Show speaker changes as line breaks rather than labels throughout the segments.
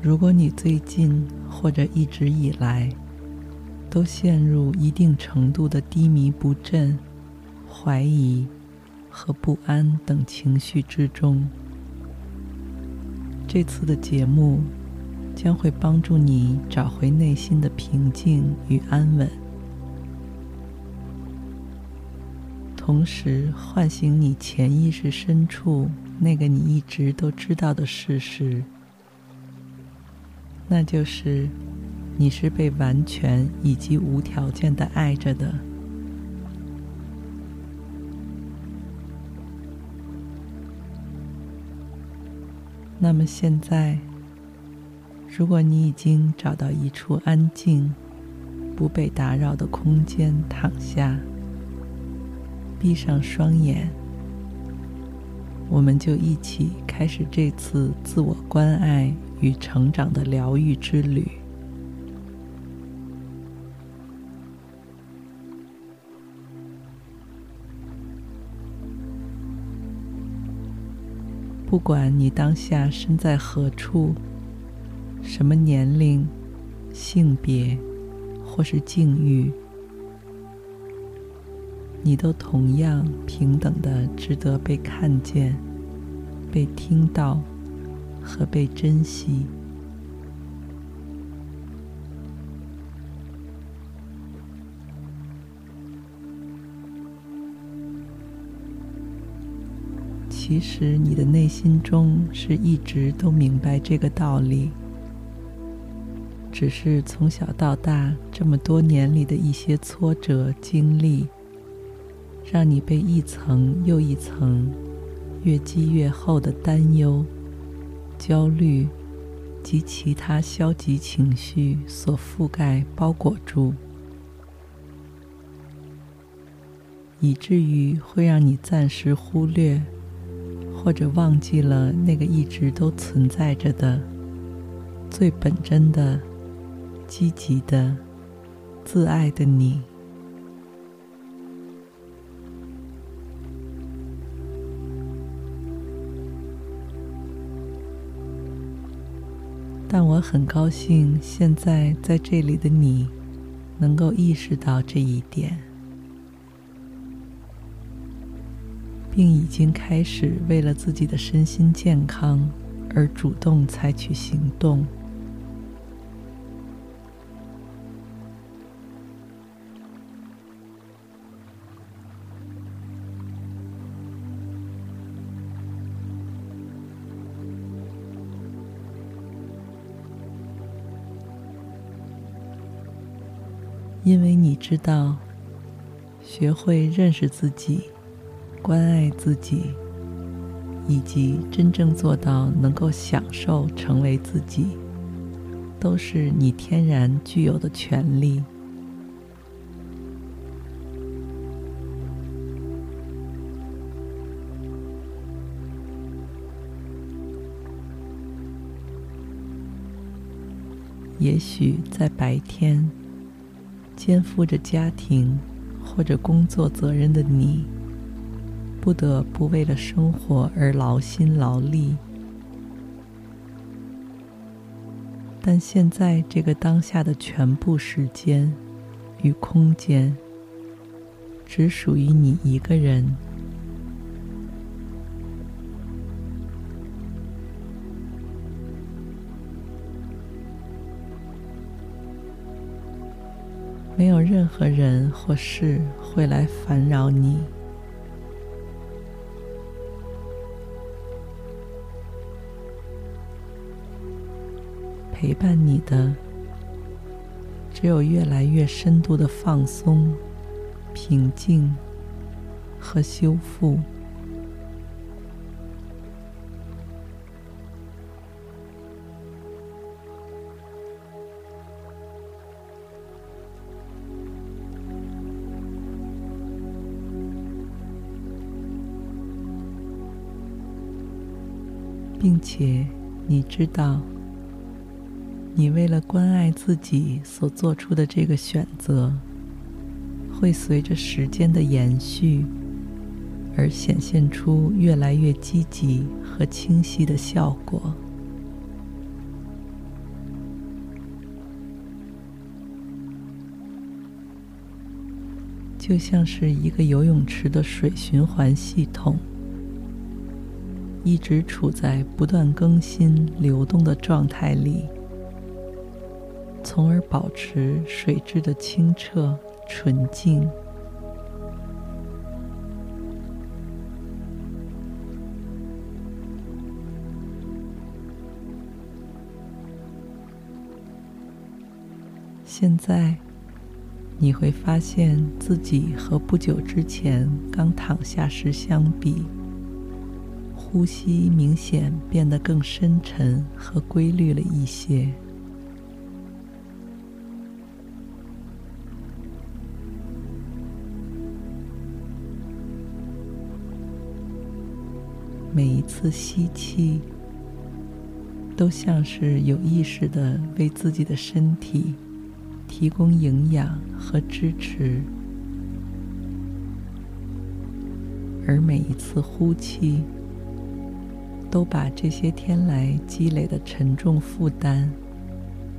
如果你最近或者一直以来都陷入一定程度的低迷不振、怀疑和不安等情绪之中，这次的节目将会帮助你找回内心的平静与安稳，同时唤醒你潜意识深处那个你一直都知道的事实。那就是，你是被完全以及无条件的爱着的。那么现在，如果你已经找到一处安静、不被打扰的空间躺下，闭上双眼，我们就一起开始这次自我关爱与成长的疗愈之旅。不管你当下身在何处、什么年龄、性别或是境遇，你都同样平等的值得被看见、被听到。和被珍惜。其实，你的内心中是一直都明白这个道理，只是从小到大这么多年里的一些挫折经历，让你被一层又一层、越积越厚的担忧。焦虑及其他消极情绪所覆盖、包裹住，以至于会让你暂时忽略或者忘记了那个一直都存在着的最本真的、积极的、自爱的你。我很高兴，现在在这里的你，能够意识到这一点，并已经开始为了自己的身心健康而主动采取行动。因为你知道，学会认识自己、关爱自己，以及真正做到能够享受成为自己，都是你天然具有的权利。也许在白天，肩负着家庭或者工作责任的你，不得不为了生活而劳心劳力。但现在这个当下的全部时间与空间，只属于你一个人。和人或事会来烦扰你，陪伴你的只有越来越深度的放松、平静和修复。且你知道，你为了关爱自己所做出的这个选择，会随着时间的延续而显现出越来越积极和清晰的效果，就像是一个游泳池的水循环系统。一直处在不断更新、流动的状态里，从而保持水质的清澈、纯净。现在，你会发现自己和不久之前刚躺下时相比。呼吸明显变得更深沉和规律了一些，每一次吸气都像是有意识的为自己的身体提供营养和支持，而每一次呼气。都把这些天来积累的沉重负担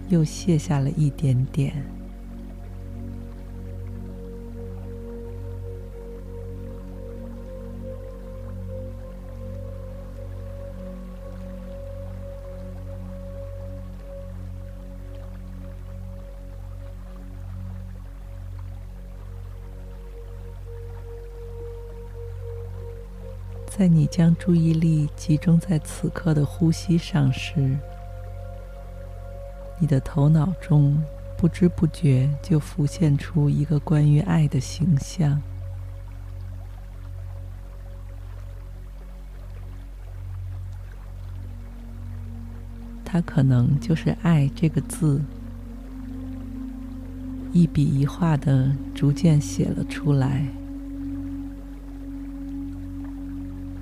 又卸下了一点点。将注意力集中在此刻的呼吸上时，你的头脑中不知不觉就浮现出一个关于爱的形象。它可能就是“爱”这个字，一笔一画的逐渐写了出来。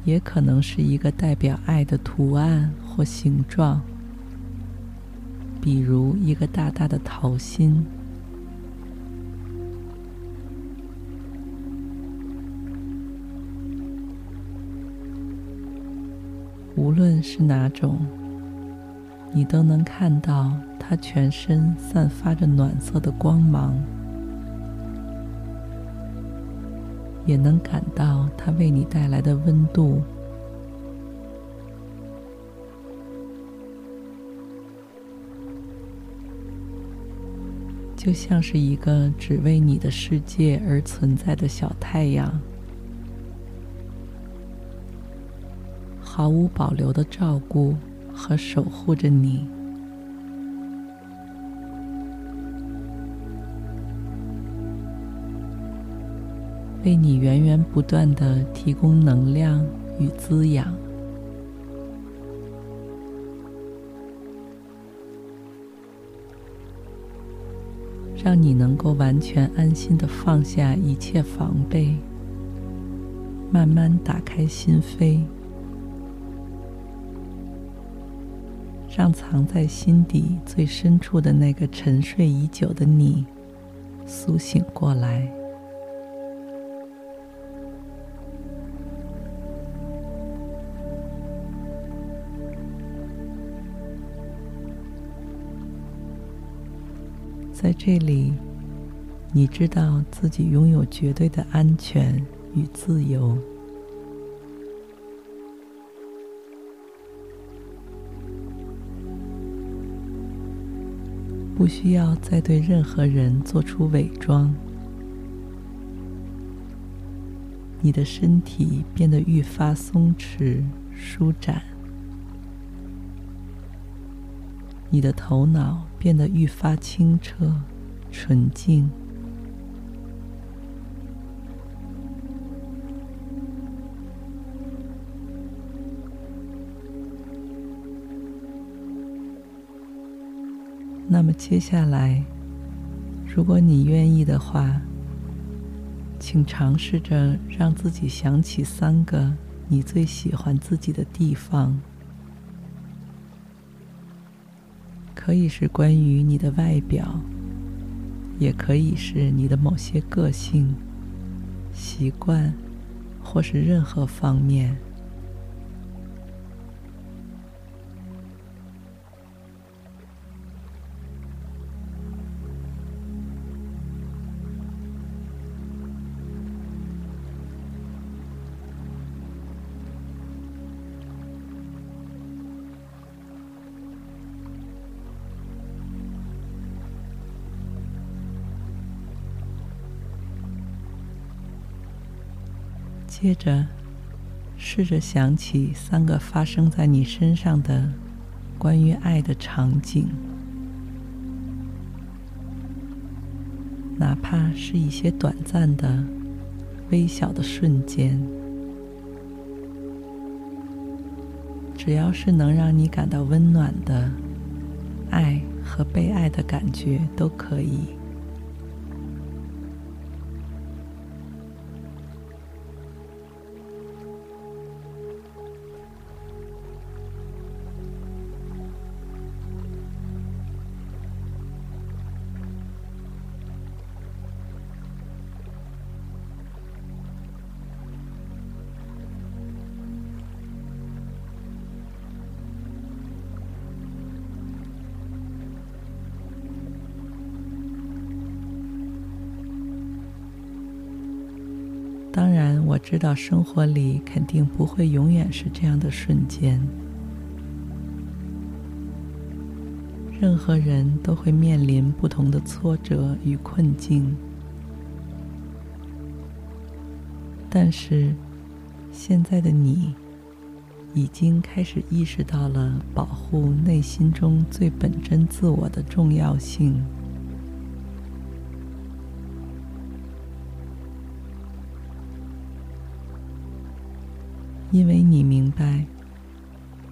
也可能是一个代表爱的图案或形状，比如一个大大的桃心。无论是哪种，你都能看到它全身散发着暖色的光芒。也能感到它为你带来的温度，就像是一个只为你的世界而存在的小太阳，毫无保留的照顾和守护着你。为你源源不断地提供能量与滋养，让你能够完全安心地放下一切防备，慢慢打开心扉，让藏在心底最深处的那个沉睡已久的你苏醒过来。在这里，你知道自己拥有绝对的安全与自由，不需要再对任何人做出伪装。你的身体变得愈发松弛、舒展。你的头脑变得愈发清澈、纯净。那么接下来，如果你愿意的话，请尝试着让自己想起三个你最喜欢自己的地方，可以是关于你的外表，也可以是你的某些个性、习惯，或是任何方面。接着，试着想起三个发生在你身上的关于爱的场景，哪怕是一些短暂的、微小的瞬间，只要是能让你感到温暖的爱和被爱的感觉都可以。知道生活里肯定不会永远是这样的瞬间。任何人都会面临不同的挫折与困境，但是现在的你已经开始意识到了保护内心中最本真自我的重要性。因为你明白，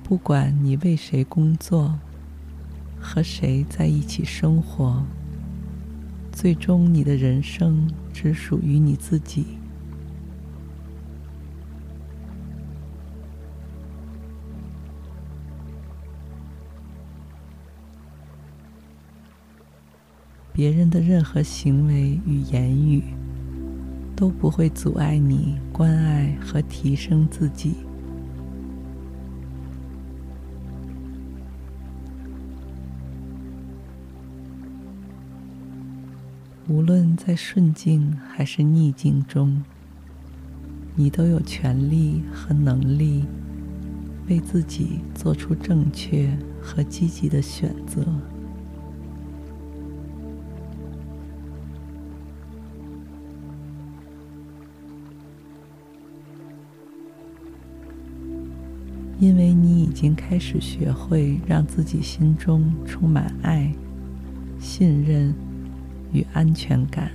不管你为谁工作，和谁在一起生活，最终你的人生只属于你自己。别人的任何行为与言语，都不会阻碍你关爱和提升自己。无论在顺境还是逆境中，你都有权利和能力为自己做出正确和积极的选择。已经开始学会让自己心中充满爱、信任与安全感。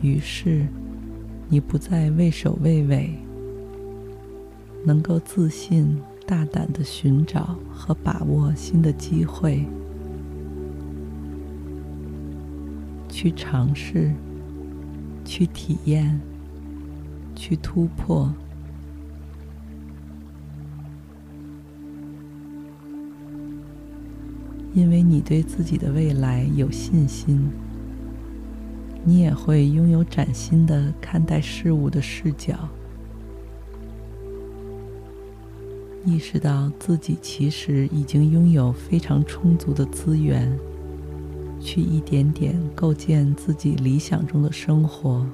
于是，你不再畏首畏尾。能够自信、大胆的寻找和把握新的机会，去尝试，去体验，去突破。因为你对自己的未来有信心，你也会拥有崭新的看待事物的视角。意识到自己其实已经拥有非常充足的资源，去一点点构建自己理想中的生活。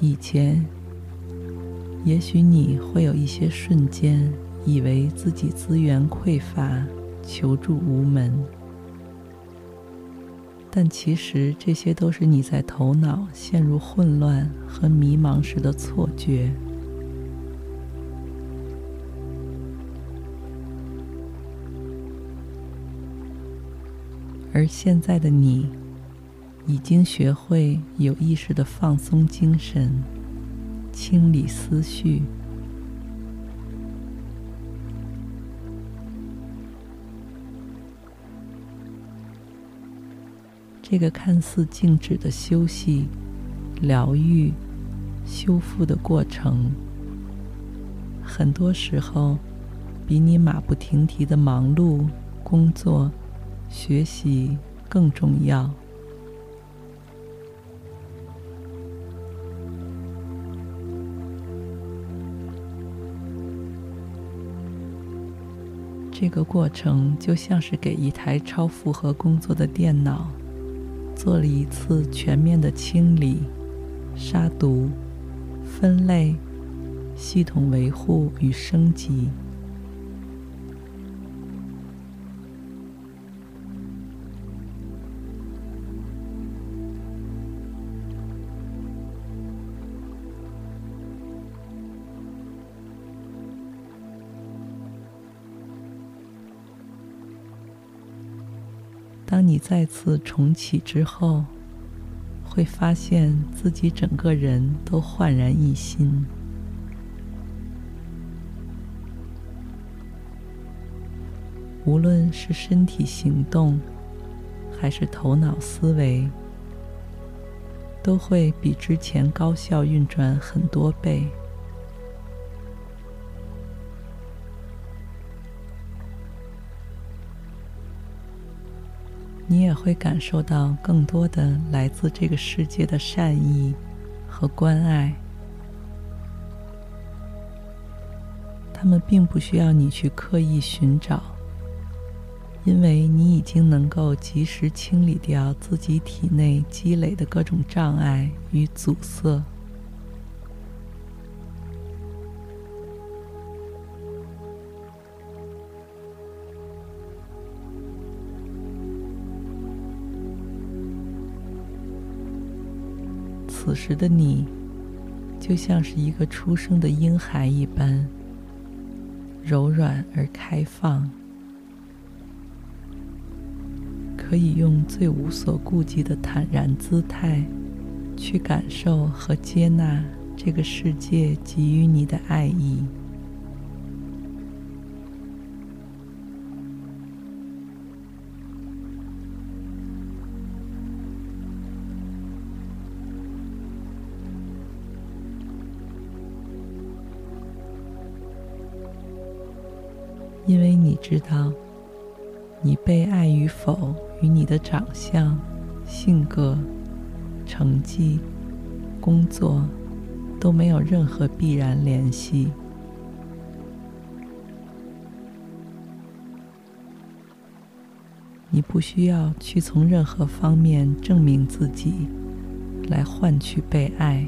以前，也许你会有一些瞬间，以为自己资源匮乏，求助无门，但其实这些都是你在头脑陷入混乱和迷茫时的错觉。而现在的你，已经学会有意识地放松精神，清理思绪。这个看似静止的休息、疗愈、修复的过程，很多时候比你马不停蹄的忙碌工作。学习更重要。这个过程就像是给一台超负荷工作的电脑做了一次全面的清理、杀毒、分类、系统维护与升级。你再次重启之后，会发现自己整个人都焕然一新。无论是身体行动，还是头脑思维，都会比之前高效运转很多倍。你也会感受到更多的来自这个世界的善意和关爱。他们并不需要你去刻意寻找，因为你已经能够及时清理掉自己体内积累的各种障碍与阻塞。此时的你，就像是一个出生的婴孩一般，柔软而开放，可以用最无所顾忌的坦然姿态，去感受和接纳这个世界给予你的爱意。知道，你被爱与否与你的长相、性格、成绩、工作都没有任何必然联系。你不需要去从任何方面证明自己，来换取被爱。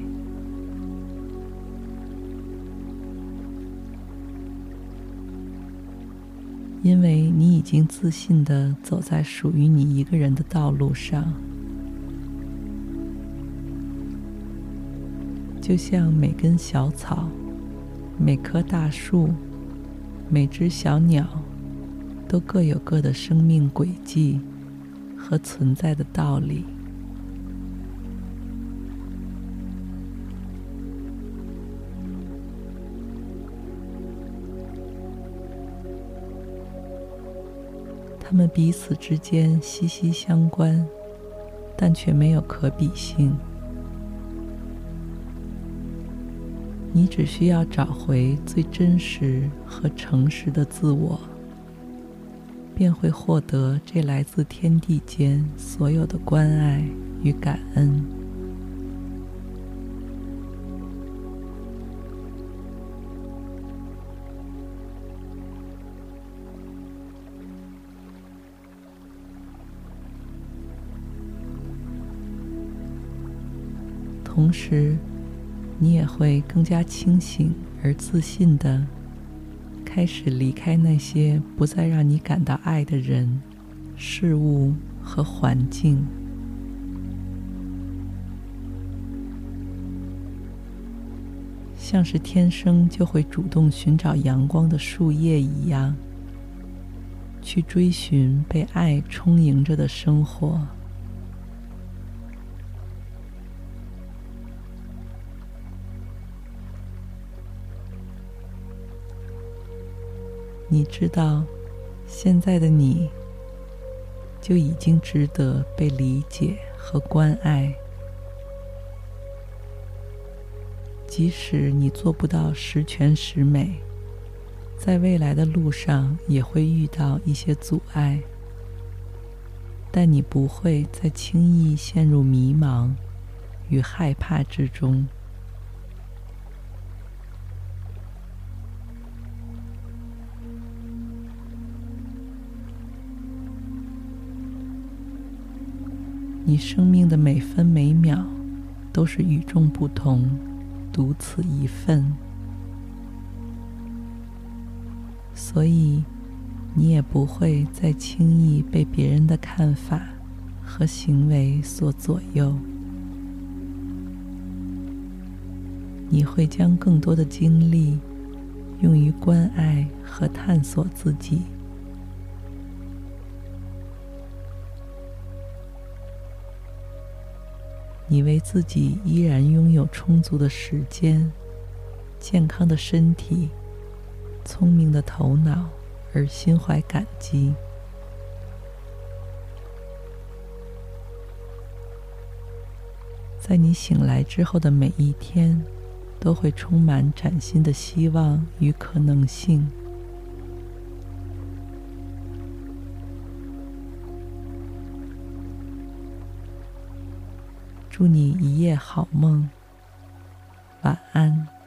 因为你已经自信的走在属于你一个人的道路上，就像每根小草、每棵大树、每只小鸟，都各有各的生命轨迹和存在的道理。他们彼此之间息息相关，但却没有可比性。你只需要找回最真实和诚实的自我，便会获得这来自天地间所有的关爱与感恩。同时，你也会更加清醒而自信地开始离开那些不再让你感到爱的人、事物和环境，像是天生就会主动寻找阳光的树叶一样，去追寻被爱充盈着的生活。你知道，现在的你就已经值得被理解和关爱。即使你做不到十全十美，在未来的路上也会遇到一些阻碍，但你不会再轻易陷入迷茫与害怕之中。生命的每分每秒都是与众不同、独此一份，所以你也不会再轻易被别人的看法和行为所左右。你会将更多的精力用于关爱和探索自己。你为自己依然拥有充足的时间、健康的身体、聪明的头脑而心怀感激。在你醒来之后的每一天，都会充满崭新的希望与可能性。祝你一夜好梦，晚安。